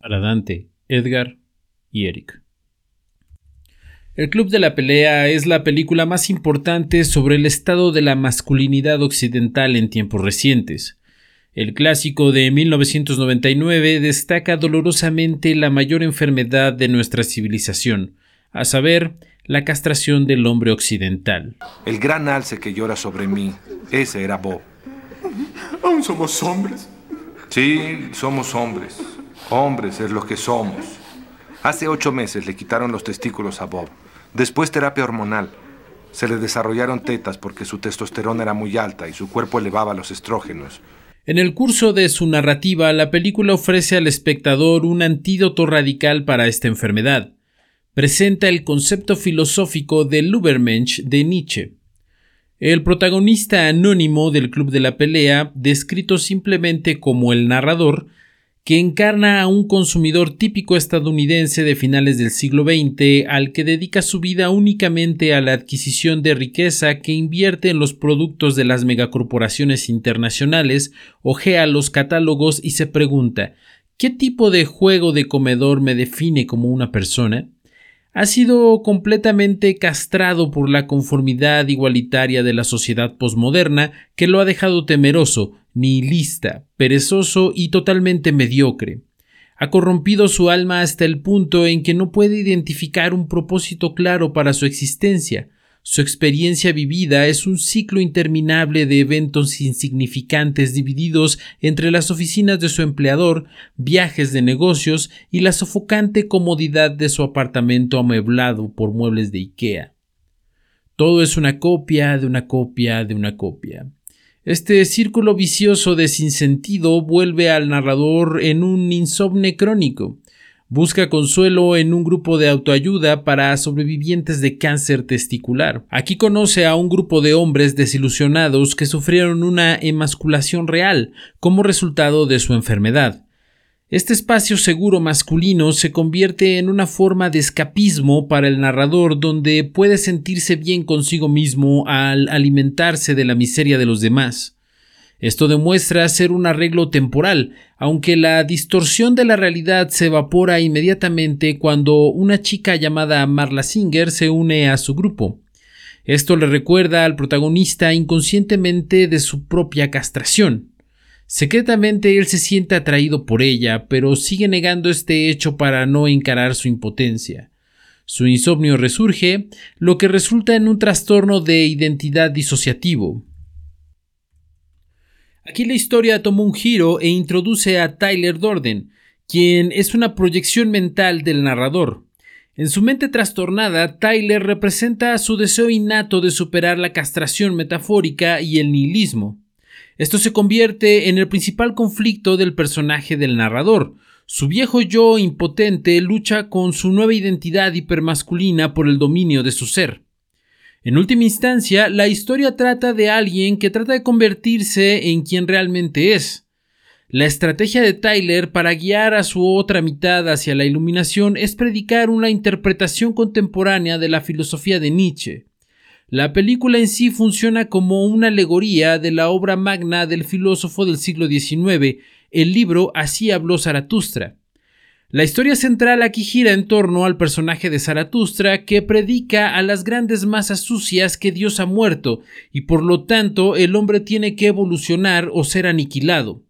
para Dante, Edgar y Eric. El Club de la Pelea es la película más importante sobre el estado de la masculinidad occidental en tiempos recientes. El clásico de 1999 destaca dolorosamente la mayor enfermedad de nuestra civilización, a saber, la castración del hombre occidental. El gran alce que llora sobre mí, ese era Bob. ¿Aún somos hombres? Sí, somos hombres. Hombres es lo que somos. Hace ocho meses le quitaron los testículos a Bob. Después terapia hormonal. Se le desarrollaron tetas porque su testosterona era muy alta y su cuerpo elevaba los estrógenos. En el curso de su narrativa, la película ofrece al espectador un antídoto radical para esta enfermedad. Presenta el concepto filosófico del Übermensch de Nietzsche. El protagonista anónimo del Club de la Pelea, descrito simplemente como el narrador, que encarna a un consumidor típico estadounidense de finales del siglo XX al que dedica su vida únicamente a la adquisición de riqueza que invierte en los productos de las megacorporaciones internacionales, ojea los catálogos y se pregunta ¿qué tipo de juego de comedor me define como una persona? ha sido completamente castrado por la conformidad igualitaria de la sociedad posmoderna que lo ha dejado temeroso, nihilista, perezoso y totalmente mediocre. Ha corrompido su alma hasta el punto en que no puede identificar un propósito claro para su existencia, su experiencia vivida es un ciclo interminable de eventos insignificantes divididos entre las oficinas de su empleador, viajes de negocios y la sofocante comodidad de su apartamento amueblado por muebles de IKEA. Todo es una copia de una copia de una copia. Este círculo vicioso de sinsentido vuelve al narrador en un insomne crónico. Busca consuelo en un grupo de autoayuda para sobrevivientes de cáncer testicular. Aquí conoce a un grupo de hombres desilusionados que sufrieron una emasculación real como resultado de su enfermedad. Este espacio seguro masculino se convierte en una forma de escapismo para el narrador donde puede sentirse bien consigo mismo al alimentarse de la miseria de los demás. Esto demuestra ser un arreglo temporal, aunque la distorsión de la realidad se evapora inmediatamente cuando una chica llamada Marla Singer se une a su grupo. Esto le recuerda al protagonista inconscientemente de su propia castración. Secretamente él se siente atraído por ella, pero sigue negando este hecho para no encarar su impotencia. Su insomnio resurge, lo que resulta en un trastorno de identidad disociativo. Aquí la historia toma un giro e introduce a Tyler Dorden, quien es una proyección mental del narrador. En su mente trastornada, Tyler representa su deseo innato de superar la castración metafórica y el nihilismo. Esto se convierte en el principal conflicto del personaje del narrador. Su viejo yo impotente lucha con su nueva identidad hipermasculina por el dominio de su ser. En última instancia, la historia trata de alguien que trata de convertirse en quien realmente es. La estrategia de Tyler para guiar a su otra mitad hacia la iluminación es predicar una interpretación contemporánea de la filosofía de Nietzsche. La película en sí funciona como una alegoría de la obra magna del filósofo del siglo XIX, el libro Así habló Zaratustra. La historia central aquí gira en torno al personaje de Zaratustra que predica a las grandes masas sucias que Dios ha muerto y por lo tanto el hombre tiene que evolucionar o ser aniquilado.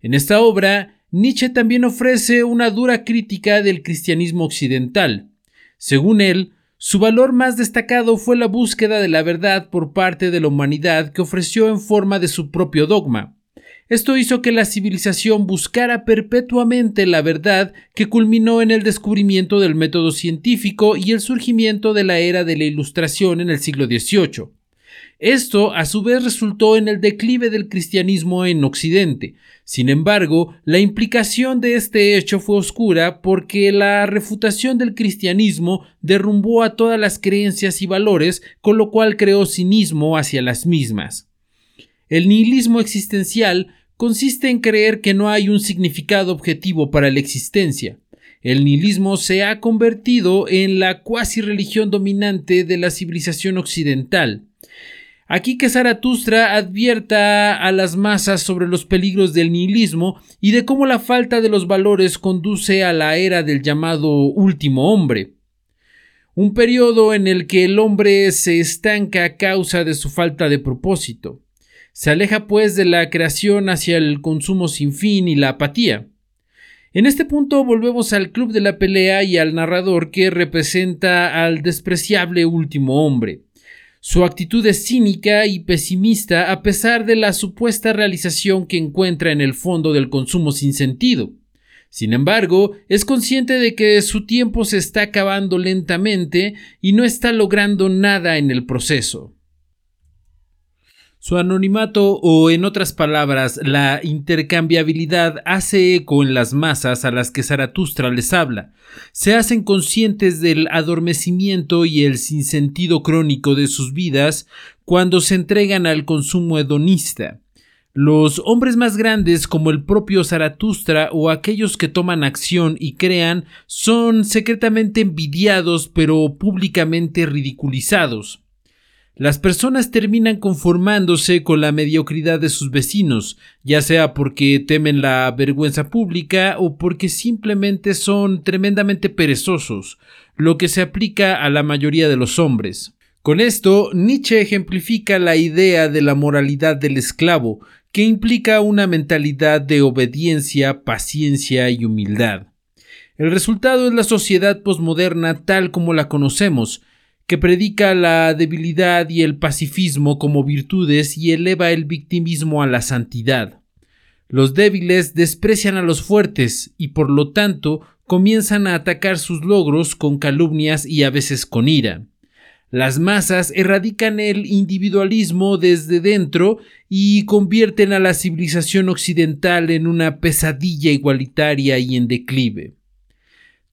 En esta obra, Nietzsche también ofrece una dura crítica del cristianismo occidental. Según él, su valor más destacado fue la búsqueda de la verdad por parte de la humanidad que ofreció en forma de su propio dogma. Esto hizo que la civilización buscara perpetuamente la verdad que culminó en el descubrimiento del método científico y el surgimiento de la era de la Ilustración en el siglo XVIII. Esto, a su vez, resultó en el declive del cristianismo en Occidente. Sin embargo, la implicación de este hecho fue oscura porque la refutación del cristianismo derrumbó a todas las creencias y valores, con lo cual creó cinismo hacia las mismas. El nihilismo existencial consiste en creer que no hay un significado objetivo para la existencia. El nihilismo se ha convertido en la cuasi religión dominante de la civilización occidental. Aquí que Zaratustra advierta a las masas sobre los peligros del nihilismo y de cómo la falta de los valores conduce a la era del llamado último hombre. Un periodo en el que el hombre se estanca a causa de su falta de propósito. Se aleja pues de la creación hacia el consumo sin fin y la apatía. En este punto volvemos al club de la pelea y al narrador que representa al despreciable último hombre. Su actitud es cínica y pesimista a pesar de la supuesta realización que encuentra en el fondo del consumo sin sentido. Sin embargo, es consciente de que su tiempo se está acabando lentamente y no está logrando nada en el proceso. Su anonimato o en otras palabras la intercambiabilidad hace eco en las masas a las que Zaratustra les habla. Se hacen conscientes del adormecimiento y el sinsentido crónico de sus vidas cuando se entregan al consumo hedonista. Los hombres más grandes como el propio Zaratustra o aquellos que toman acción y crean son secretamente envidiados pero públicamente ridiculizados. Las personas terminan conformándose con la mediocridad de sus vecinos, ya sea porque temen la vergüenza pública o porque simplemente son tremendamente perezosos, lo que se aplica a la mayoría de los hombres. Con esto, Nietzsche ejemplifica la idea de la moralidad del esclavo, que implica una mentalidad de obediencia, paciencia y humildad. El resultado es la sociedad posmoderna tal como la conocemos, que predica la debilidad y el pacifismo como virtudes y eleva el victimismo a la santidad. Los débiles desprecian a los fuertes y por lo tanto comienzan a atacar sus logros con calumnias y a veces con ira. Las masas erradican el individualismo desde dentro y convierten a la civilización occidental en una pesadilla igualitaria y en declive.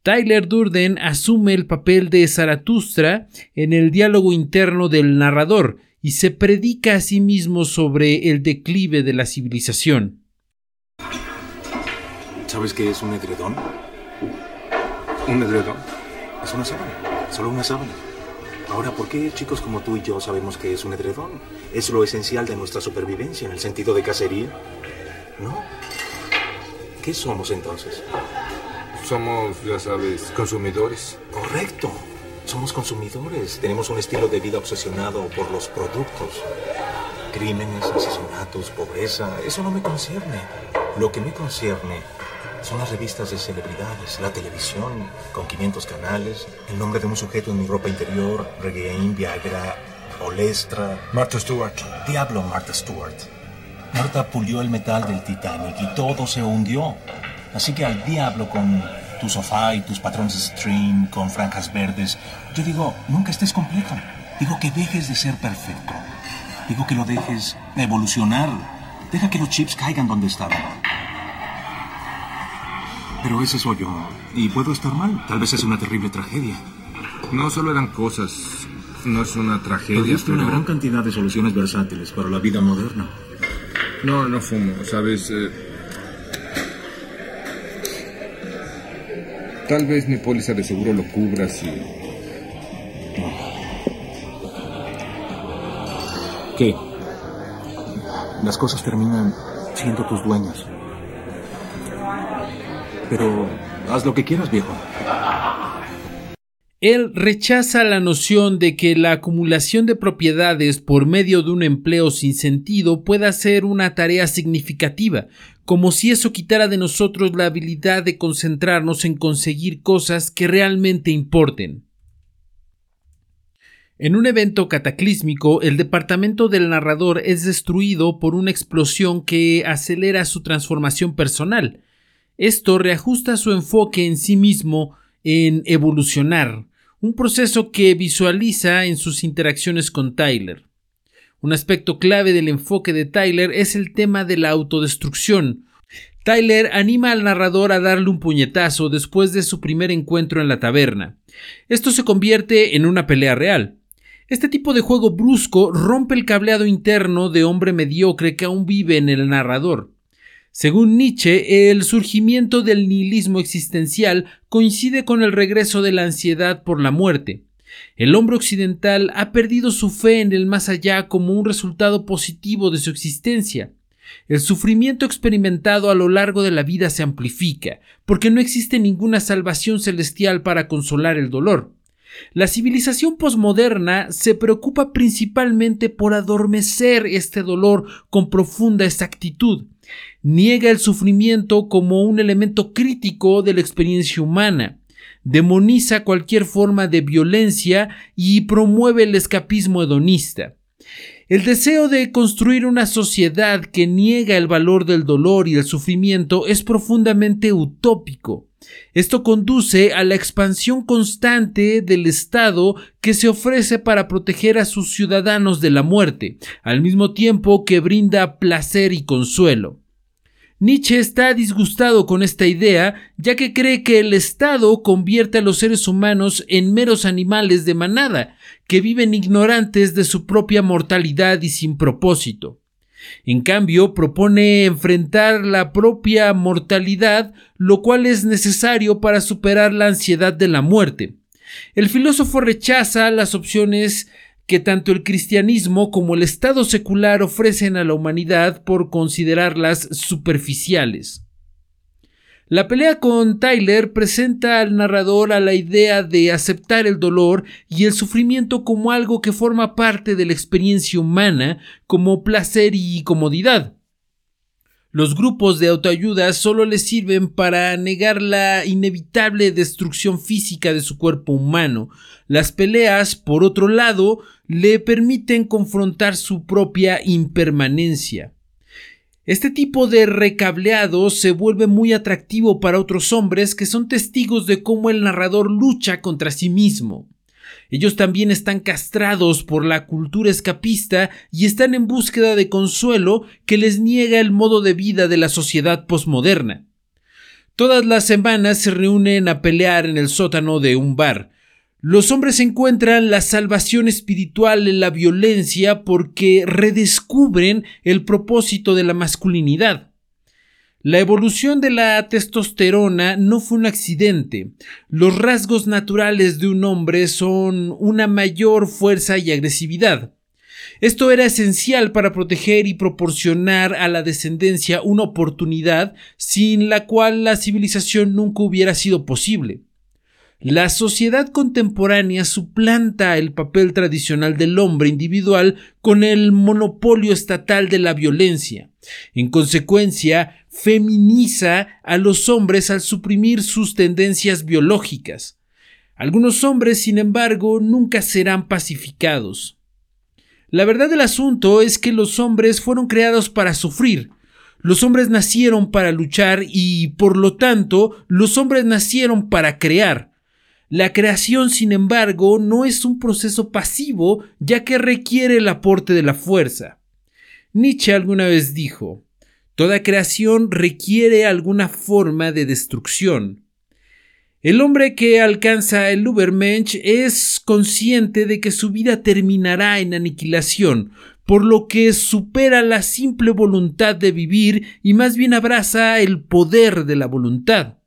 Tyler Durden asume el papel de Zaratustra en el diálogo interno del narrador y se predica a sí mismo sobre el declive de la civilización. ¿Sabes qué es un edredón? ¿Un edredón? Es una sábana, solo una sábana. Ahora, ¿por qué chicos como tú y yo sabemos que es un edredón? Es lo esencial de nuestra supervivencia en el sentido de cacería. ¿No? ¿Qué somos entonces? Somos, ya sabes, consumidores. Correcto. Somos consumidores. Tenemos un estilo de vida obsesionado por los productos. Crímenes, asesinatos, pobreza. Eso no me concierne. Lo que me concierne son las revistas de celebridades, la televisión, con 500 canales, el nombre de un sujeto en mi ropa interior, Regain, Viagra, Olestra. Martha Stewart. Diablo, Martha Stewart. Martha pulió el metal del Titanic y todo se hundió. Así que al diablo con tu sofá y tus patrones stream con franjas verdes. Yo digo, nunca estés completo. Digo que dejes de ser perfecto. Digo que lo dejes evolucionar. Deja que los chips caigan donde estaban. Pero ese soy yo. Y puedo estar mal. Tal vez es una terrible tragedia. No solo eran cosas. No es una tragedia. Tuviste una gran cantidad de soluciones versátiles para la vida moderna. No, no fumo. Sabes, eh, Tal vez mi póliza de seguro lo cubra si... ¿Qué? Las cosas terminan siendo tus dueños. Pero haz lo que quieras, viejo. Él rechaza la noción de que la acumulación de propiedades por medio de un empleo sin sentido pueda ser una tarea significativa, como si eso quitara de nosotros la habilidad de concentrarnos en conseguir cosas que realmente importen. En un evento cataclísmico, el departamento del narrador es destruido por una explosión que acelera su transformación personal. Esto reajusta su enfoque en sí mismo en evolucionar, un proceso que visualiza en sus interacciones con Tyler. Un aspecto clave del enfoque de Tyler es el tema de la autodestrucción. Tyler anima al narrador a darle un puñetazo después de su primer encuentro en la taberna. Esto se convierte en una pelea real. Este tipo de juego brusco rompe el cableado interno de hombre mediocre que aún vive en el narrador. Según Nietzsche, el surgimiento del nihilismo existencial coincide con el regreso de la ansiedad por la muerte. El hombre occidental ha perdido su fe en el más allá como un resultado positivo de su existencia. El sufrimiento experimentado a lo largo de la vida se amplifica, porque no existe ninguna salvación celestial para consolar el dolor. La civilización posmoderna se preocupa principalmente por adormecer este dolor con profunda exactitud. Niega el sufrimiento como un elemento crítico de la experiencia humana. Demoniza cualquier forma de violencia y promueve el escapismo hedonista. El deseo de construir una sociedad que niega el valor del dolor y el sufrimiento es profundamente utópico. Esto conduce a la expansión constante del Estado que se ofrece para proteger a sus ciudadanos de la muerte, al mismo tiempo que brinda placer y consuelo. Nietzsche está disgustado con esta idea, ya que cree que el Estado convierte a los seres humanos en meros animales de manada, que viven ignorantes de su propia mortalidad y sin propósito. En cambio, propone enfrentar la propia mortalidad, lo cual es necesario para superar la ansiedad de la muerte. El filósofo rechaza las opciones que tanto el cristianismo como el Estado secular ofrecen a la humanidad por considerarlas superficiales. La pelea con Tyler presenta al narrador a la idea de aceptar el dolor y el sufrimiento como algo que forma parte de la experiencia humana, como placer y comodidad. Los grupos de autoayuda solo les sirven para negar la inevitable destrucción física de su cuerpo humano. Las peleas, por otro lado, le permiten confrontar su propia impermanencia. Este tipo de recableado se vuelve muy atractivo para otros hombres que son testigos de cómo el narrador lucha contra sí mismo. Ellos también están castrados por la cultura escapista y están en búsqueda de consuelo que les niega el modo de vida de la sociedad posmoderna. Todas las semanas se reúnen a pelear en el sótano de un bar, los hombres encuentran la salvación espiritual en la violencia porque redescubren el propósito de la masculinidad. La evolución de la testosterona no fue un accidente. Los rasgos naturales de un hombre son una mayor fuerza y agresividad. Esto era esencial para proteger y proporcionar a la descendencia una oportunidad sin la cual la civilización nunca hubiera sido posible. La sociedad contemporánea suplanta el papel tradicional del hombre individual con el monopolio estatal de la violencia. En consecuencia, feminiza a los hombres al suprimir sus tendencias biológicas. Algunos hombres, sin embargo, nunca serán pacificados. La verdad del asunto es que los hombres fueron creados para sufrir, los hombres nacieron para luchar y, por lo tanto, los hombres nacieron para crear. La creación, sin embargo, no es un proceso pasivo, ya que requiere el aporte de la fuerza. Nietzsche alguna vez dijo, Toda creación requiere alguna forma de destrucción. El hombre que alcanza el Übermensch es consciente de que su vida terminará en aniquilación, por lo que supera la simple voluntad de vivir y más bien abraza el poder de la voluntad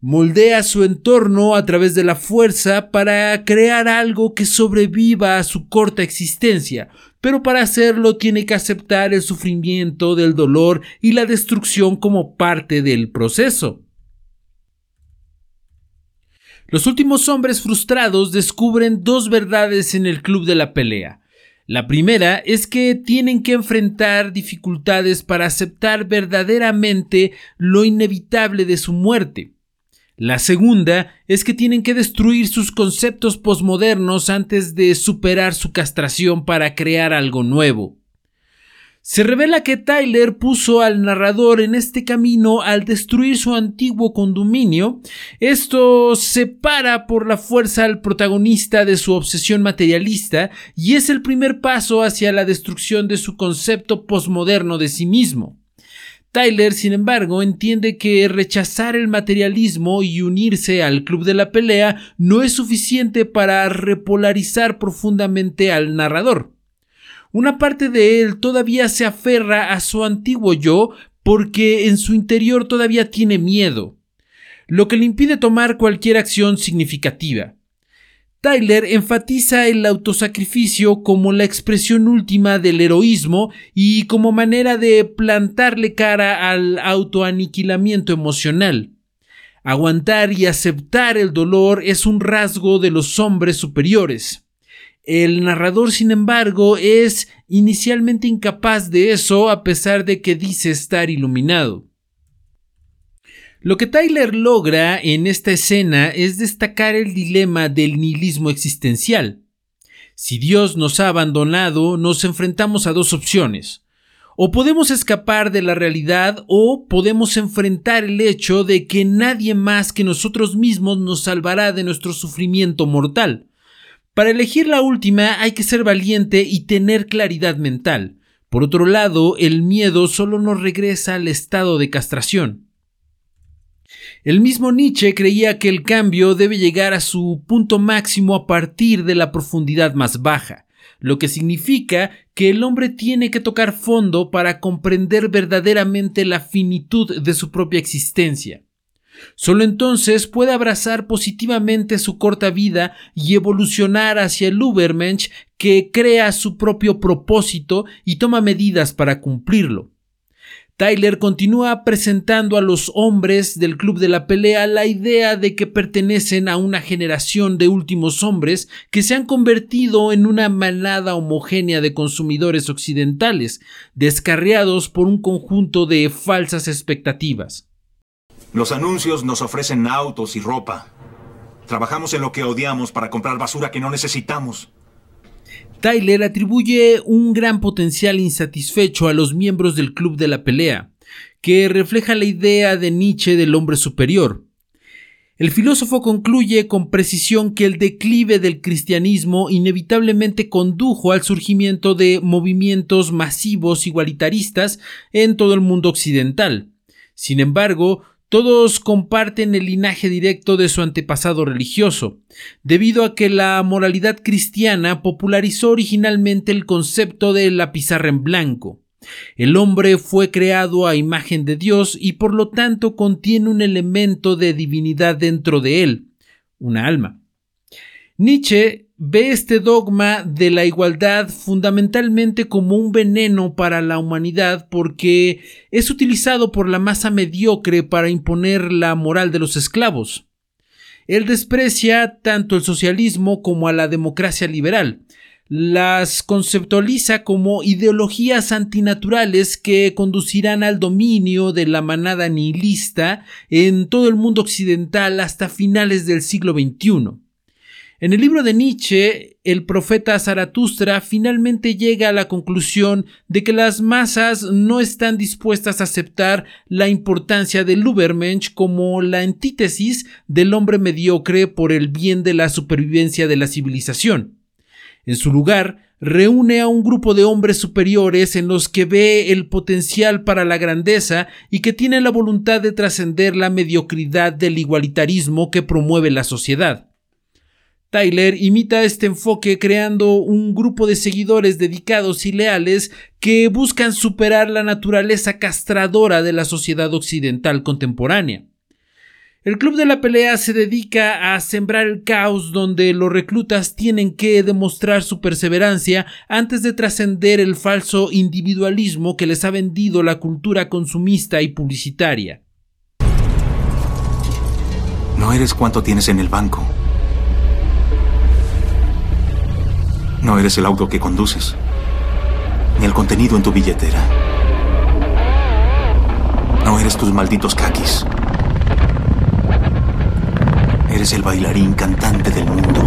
moldea su entorno a través de la fuerza para crear algo que sobreviva a su corta existencia, pero para hacerlo tiene que aceptar el sufrimiento del dolor y la destrucción como parte del proceso. Los últimos hombres frustrados descubren dos verdades en el club de la pelea. La primera es que tienen que enfrentar dificultades para aceptar verdaderamente lo inevitable de su muerte. La segunda es que tienen que destruir sus conceptos posmodernos antes de superar su castración para crear algo nuevo. Se revela que Tyler puso al narrador en este camino al destruir su antiguo condominio. Esto separa por la fuerza al protagonista de su obsesión materialista y es el primer paso hacia la destrucción de su concepto posmoderno de sí mismo. Tyler, sin embargo, entiende que rechazar el materialismo y unirse al club de la pelea no es suficiente para repolarizar profundamente al narrador. Una parte de él todavía se aferra a su antiguo yo porque en su interior todavía tiene miedo, lo que le impide tomar cualquier acción significativa. Tyler enfatiza el autosacrificio como la expresión última del heroísmo y como manera de plantarle cara al autoaniquilamiento emocional. Aguantar y aceptar el dolor es un rasgo de los hombres superiores. El narrador, sin embargo, es inicialmente incapaz de eso a pesar de que dice estar iluminado. Lo que Tyler logra en esta escena es destacar el dilema del nihilismo existencial. Si Dios nos ha abandonado, nos enfrentamos a dos opciones. O podemos escapar de la realidad o podemos enfrentar el hecho de que nadie más que nosotros mismos nos salvará de nuestro sufrimiento mortal. Para elegir la última hay que ser valiente y tener claridad mental. Por otro lado, el miedo solo nos regresa al estado de castración. El mismo Nietzsche creía que el cambio debe llegar a su punto máximo a partir de la profundidad más baja, lo que significa que el hombre tiene que tocar fondo para comprender verdaderamente la finitud de su propia existencia. Solo entonces puede abrazar positivamente su corta vida y evolucionar hacia el Ubermensch que crea su propio propósito y toma medidas para cumplirlo. Tyler continúa presentando a los hombres del club de la pelea la idea de que pertenecen a una generación de últimos hombres que se han convertido en una manada homogénea de consumidores occidentales, descarriados por un conjunto de falsas expectativas. Los anuncios nos ofrecen autos y ropa. Trabajamos en lo que odiamos para comprar basura que no necesitamos. Tyler atribuye un gran potencial insatisfecho a los miembros del Club de la Pelea, que refleja la idea de Nietzsche del hombre superior. El filósofo concluye con precisión que el declive del cristianismo inevitablemente condujo al surgimiento de movimientos masivos igualitaristas en todo el mundo occidental. Sin embargo, todos comparten el linaje directo de su antepasado religioso, debido a que la moralidad cristiana popularizó originalmente el concepto de la pizarra en blanco. El hombre fue creado a imagen de Dios y por lo tanto contiene un elemento de divinidad dentro de él, una alma. Nietzsche ve este dogma de la igualdad fundamentalmente como un veneno para la humanidad porque es utilizado por la masa mediocre para imponer la moral de los esclavos. Él desprecia tanto el socialismo como a la democracia liberal, las conceptualiza como ideologías antinaturales que conducirán al dominio de la manada nihilista en todo el mundo occidental hasta finales del siglo XXI. En el libro de Nietzsche, el profeta Zaratustra finalmente llega a la conclusión de que las masas no están dispuestas a aceptar la importancia del Übermensch como la antítesis del hombre mediocre por el bien de la supervivencia de la civilización. En su lugar, reúne a un grupo de hombres superiores en los que ve el potencial para la grandeza y que tienen la voluntad de trascender la mediocridad del igualitarismo que promueve la sociedad. Tyler imita este enfoque creando un grupo de seguidores dedicados y leales que buscan superar la naturaleza castradora de la sociedad occidental contemporánea. El club de la pelea se dedica a sembrar el caos donde los reclutas tienen que demostrar su perseverancia antes de trascender el falso individualismo que les ha vendido la cultura consumista y publicitaria. No eres cuánto tienes en el banco. No eres el auto que conduces, ni el contenido en tu billetera. No eres tus malditos caquis. Eres el bailarín cantante del mundo.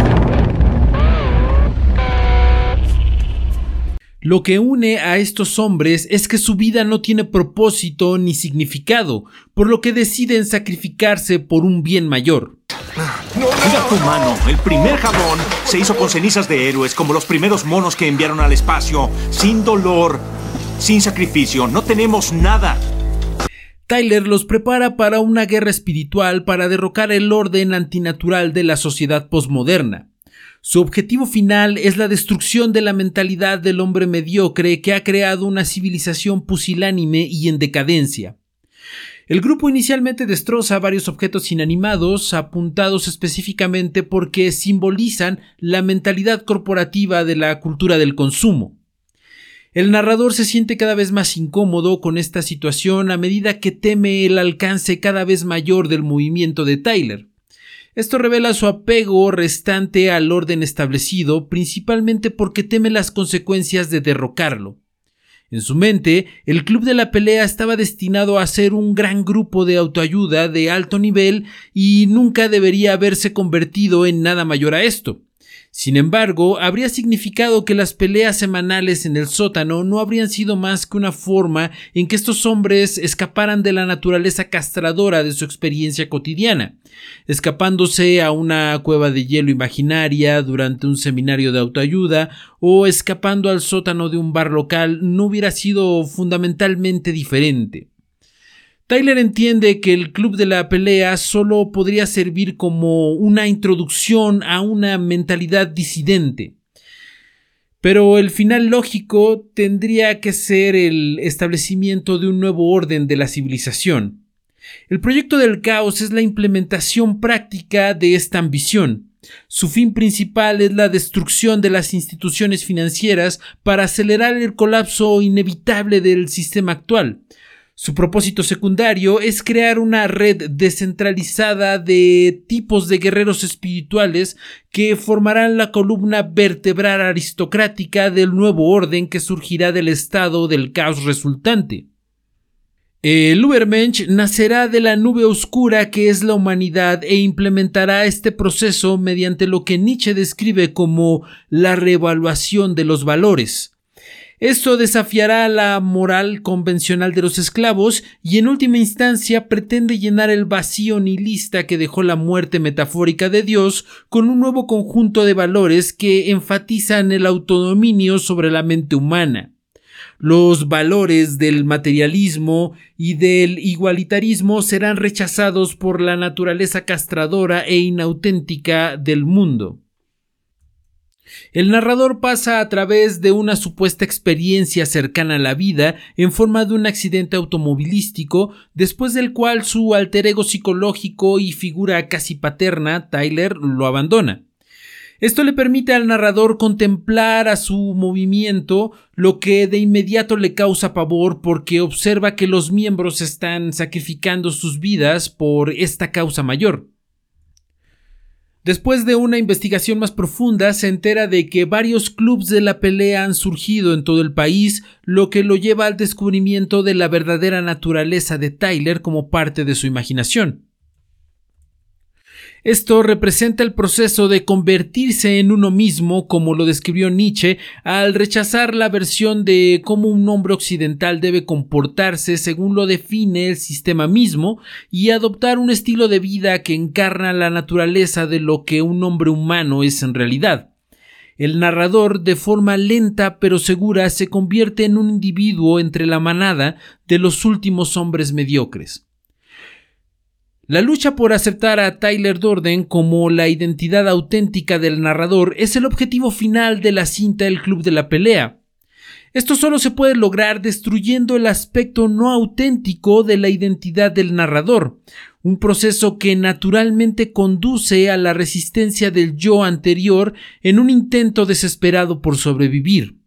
Lo que une a estos hombres es que su vida no tiene propósito ni significado, por lo que deciden sacrificarse por un bien mayor. Mira tu mano. El primer jabón se hizo con cenizas de héroes, como los primeros monos que enviaron al espacio, sin dolor, sin sacrificio. No tenemos nada. Tyler los prepara para una guerra espiritual para derrocar el orden antinatural de la sociedad posmoderna. Su objetivo final es la destrucción de la mentalidad del hombre mediocre que ha creado una civilización pusilánime y en decadencia. El grupo inicialmente destroza varios objetos inanimados apuntados específicamente porque simbolizan la mentalidad corporativa de la cultura del consumo. El narrador se siente cada vez más incómodo con esta situación a medida que teme el alcance cada vez mayor del movimiento de Tyler. Esto revela su apego restante al orden establecido, principalmente porque teme las consecuencias de derrocarlo. En su mente, el club de la pelea estaba destinado a ser un gran grupo de autoayuda de alto nivel y nunca debería haberse convertido en nada mayor a esto. Sin embargo, habría significado que las peleas semanales en el sótano no habrían sido más que una forma en que estos hombres escaparan de la naturaleza castradora de su experiencia cotidiana, escapándose a una cueva de hielo imaginaria durante un seminario de autoayuda o escapando al sótano de un bar local no hubiera sido fundamentalmente diferente. Tyler entiende que el club de la pelea solo podría servir como una introducción a una mentalidad disidente. Pero el final lógico tendría que ser el establecimiento de un nuevo orden de la civilización. El proyecto del caos es la implementación práctica de esta ambición. Su fin principal es la destrucción de las instituciones financieras para acelerar el colapso inevitable del sistema actual. Su propósito secundario es crear una red descentralizada de tipos de guerreros espirituales que formarán la columna vertebral aristocrática del nuevo orden que surgirá del estado del caos resultante. El Ubermensch nacerá de la nube oscura que es la humanidad e implementará este proceso mediante lo que Nietzsche describe como la reevaluación de los valores. Esto desafiará la moral convencional de los esclavos y en última instancia pretende llenar el vacío nihilista que dejó la muerte metafórica de Dios con un nuevo conjunto de valores que enfatizan el autodominio sobre la mente humana. Los valores del materialismo y del igualitarismo serán rechazados por la naturaleza castradora e inauténtica del mundo. El narrador pasa a través de una supuesta experiencia cercana a la vida en forma de un accidente automovilístico, después del cual su alter ego psicológico y figura casi paterna, Tyler, lo abandona. Esto le permite al narrador contemplar a su movimiento, lo que de inmediato le causa pavor porque observa que los miembros están sacrificando sus vidas por esta causa mayor. Después de una investigación más profunda, se entera de que varios clubes de la pelea han surgido en todo el país, lo que lo lleva al descubrimiento de la verdadera naturaleza de Tyler como parte de su imaginación. Esto representa el proceso de convertirse en uno mismo, como lo describió Nietzsche, al rechazar la versión de cómo un hombre occidental debe comportarse según lo define el sistema mismo, y adoptar un estilo de vida que encarna la naturaleza de lo que un hombre humano es en realidad. El narrador, de forma lenta pero segura, se convierte en un individuo entre la manada de los últimos hombres mediocres. La lucha por aceptar a Tyler Dorden como la identidad auténtica del narrador es el objetivo final de la cinta El Club de la Pelea. Esto solo se puede lograr destruyendo el aspecto no auténtico de la identidad del narrador, un proceso que naturalmente conduce a la resistencia del yo anterior en un intento desesperado por sobrevivir.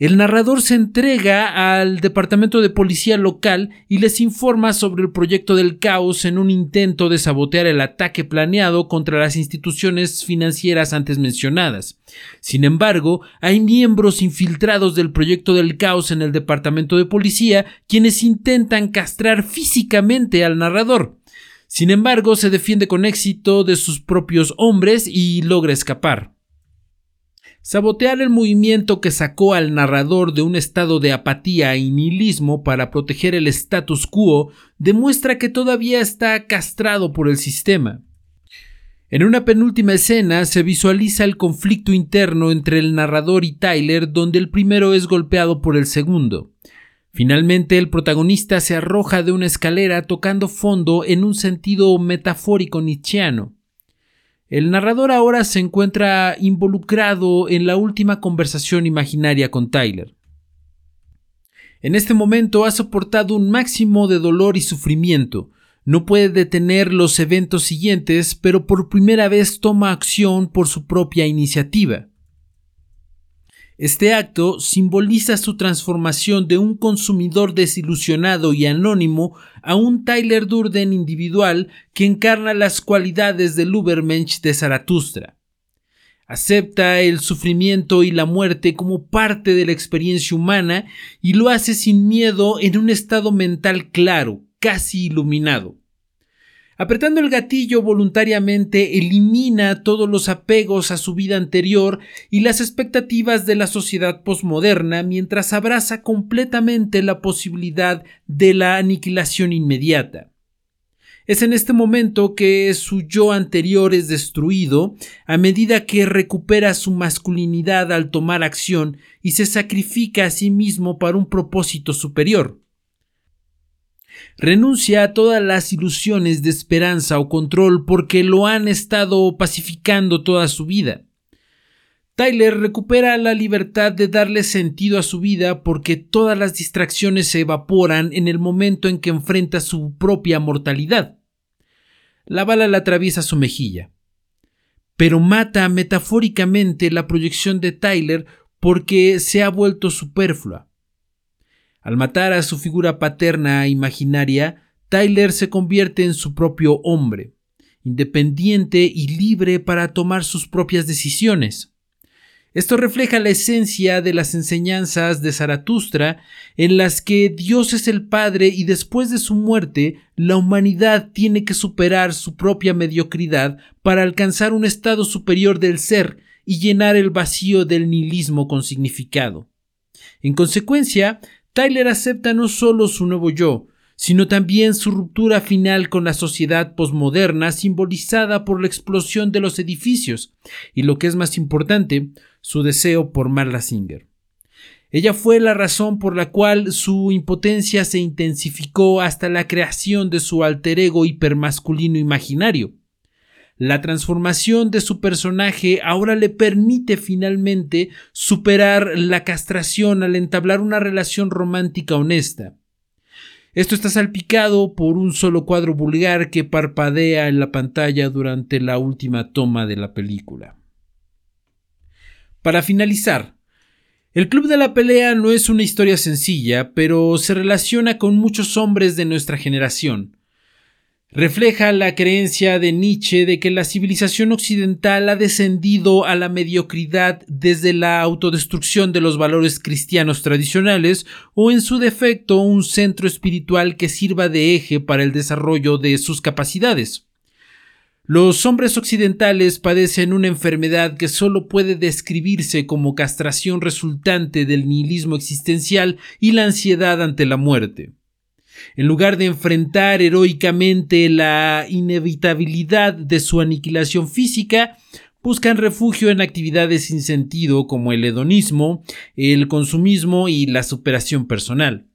El narrador se entrega al departamento de policía local y les informa sobre el proyecto del caos en un intento de sabotear el ataque planeado contra las instituciones financieras antes mencionadas. Sin embargo, hay miembros infiltrados del proyecto del caos en el departamento de policía quienes intentan castrar físicamente al narrador. Sin embargo, se defiende con éxito de sus propios hombres y logra escapar. Sabotear el movimiento que sacó al narrador de un estado de apatía y nihilismo para proteger el status quo demuestra que todavía está castrado por el sistema. En una penúltima escena se visualiza el conflicto interno entre el narrador y Tyler donde el primero es golpeado por el segundo. Finalmente el protagonista se arroja de una escalera tocando fondo en un sentido metafórico nietzscheano. El narrador ahora se encuentra involucrado en la última conversación imaginaria con Tyler. En este momento ha soportado un máximo de dolor y sufrimiento. No puede detener los eventos siguientes, pero por primera vez toma acción por su propia iniciativa. Este acto simboliza su transformación de un consumidor desilusionado y anónimo a un Tyler Durden individual que encarna las cualidades del Ubermensch de Zaratustra. Acepta el sufrimiento y la muerte como parte de la experiencia humana y lo hace sin miedo en un estado mental claro, casi iluminado. Apretando el gatillo voluntariamente elimina todos los apegos a su vida anterior y las expectativas de la sociedad posmoderna mientras abraza completamente la posibilidad de la aniquilación inmediata. Es en este momento que su yo anterior es destruido a medida que recupera su masculinidad al tomar acción y se sacrifica a sí mismo para un propósito superior. Renuncia a todas las ilusiones de esperanza o control porque lo han estado pacificando toda su vida. Tyler recupera la libertad de darle sentido a su vida porque todas las distracciones se evaporan en el momento en que enfrenta su propia mortalidad. La bala le atraviesa su mejilla. Pero mata metafóricamente la proyección de Tyler porque se ha vuelto superflua. Al matar a su figura paterna imaginaria, Tyler se convierte en su propio hombre, independiente y libre para tomar sus propias decisiones. Esto refleja la esencia de las enseñanzas de Zaratustra, en las que Dios es el Padre y después de su muerte la humanidad tiene que superar su propia mediocridad para alcanzar un estado superior del ser y llenar el vacío del nihilismo con significado. En consecuencia, Tyler acepta no solo su nuevo yo, sino también su ruptura final con la sociedad posmoderna simbolizada por la explosión de los edificios y lo que es más importante, su deseo por Marla Singer. Ella fue la razón por la cual su impotencia se intensificó hasta la creación de su alter ego hipermasculino imaginario. La transformación de su personaje ahora le permite finalmente superar la castración al entablar una relación romántica honesta. Esto está salpicado por un solo cuadro vulgar que parpadea en la pantalla durante la última toma de la película. Para finalizar, el Club de la Pelea no es una historia sencilla, pero se relaciona con muchos hombres de nuestra generación refleja la creencia de Nietzsche de que la civilización occidental ha descendido a la mediocridad desde la autodestrucción de los valores cristianos tradicionales o en su defecto un centro espiritual que sirva de eje para el desarrollo de sus capacidades. Los hombres occidentales padecen una enfermedad que solo puede describirse como castración resultante del nihilismo existencial y la ansiedad ante la muerte. En lugar de enfrentar heroicamente la inevitabilidad de su aniquilación física, buscan refugio en actividades sin sentido como el hedonismo, el consumismo y la superación personal.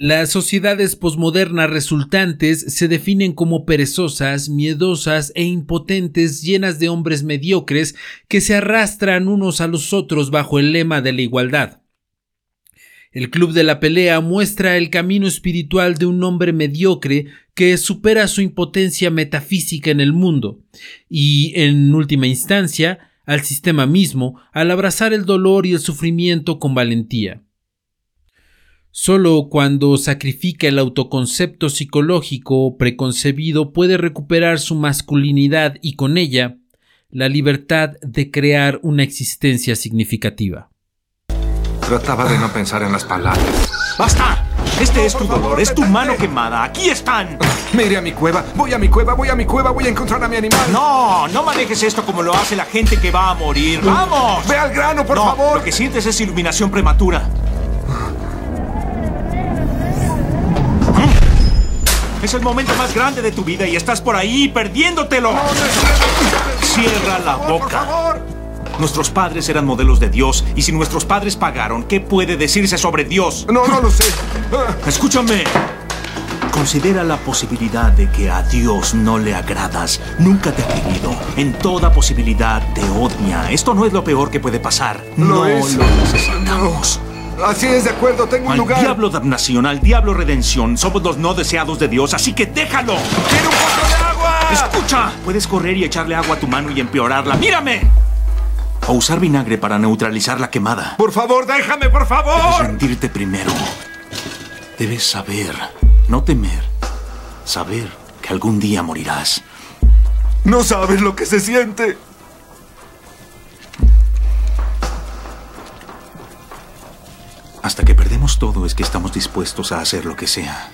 Las sociedades posmodernas resultantes se definen como perezosas, miedosas e impotentes, llenas de hombres mediocres que se arrastran unos a los otros bajo el lema de la igualdad. El Club de la Pelea muestra el camino espiritual de un hombre mediocre que supera su impotencia metafísica en el mundo y, en última instancia, al sistema mismo al abrazar el dolor y el sufrimiento con valentía. Solo cuando sacrifica el autoconcepto psicológico preconcebido puede recuperar su masculinidad y con ella la libertad de crear una existencia significativa. Trataba de no pensar en las palabras. ¡Basta! Este es tu dolor, es tu mano quemada. ¡Aquí están! Me iré a mi cueva, voy a mi cueva, voy a mi cueva, voy a encontrar a mi animal. No, no manejes esto como lo hace la gente que va a morir. ¡Vamos! Ve al grano, por no, favor. Lo que sientes es iluminación prematura. Es el momento más grande de tu vida y estás por ahí perdiéndotelo. Cierra la boca. Por favor. Nuestros padres eran modelos de Dios y si nuestros padres pagaron, ¿qué puede decirse sobre Dios? No, no lo sé. Escúchame. Considera la posibilidad de que a Dios no le agradas. Nunca te ha querido. En toda posibilidad te odia. Esto no es lo peor que puede pasar. Lo no es. lo necesitamos. Así es, de acuerdo, tengo un Al lugar. diablo damnación, al diablo redención. Somos los no deseados de Dios, así que déjalo. ¡Quiero un poco de agua! Escucha, puedes correr y echarle agua a tu mano y empeorarla. ¡Mírame! O usar vinagre para neutralizar la quemada. Por favor, déjame, por Debes favor. rendirte primero. Debes saber, no temer. Saber que algún día morirás. No sabes lo que se siente. Hasta que perdemos todo es que estamos dispuestos a hacer lo que sea.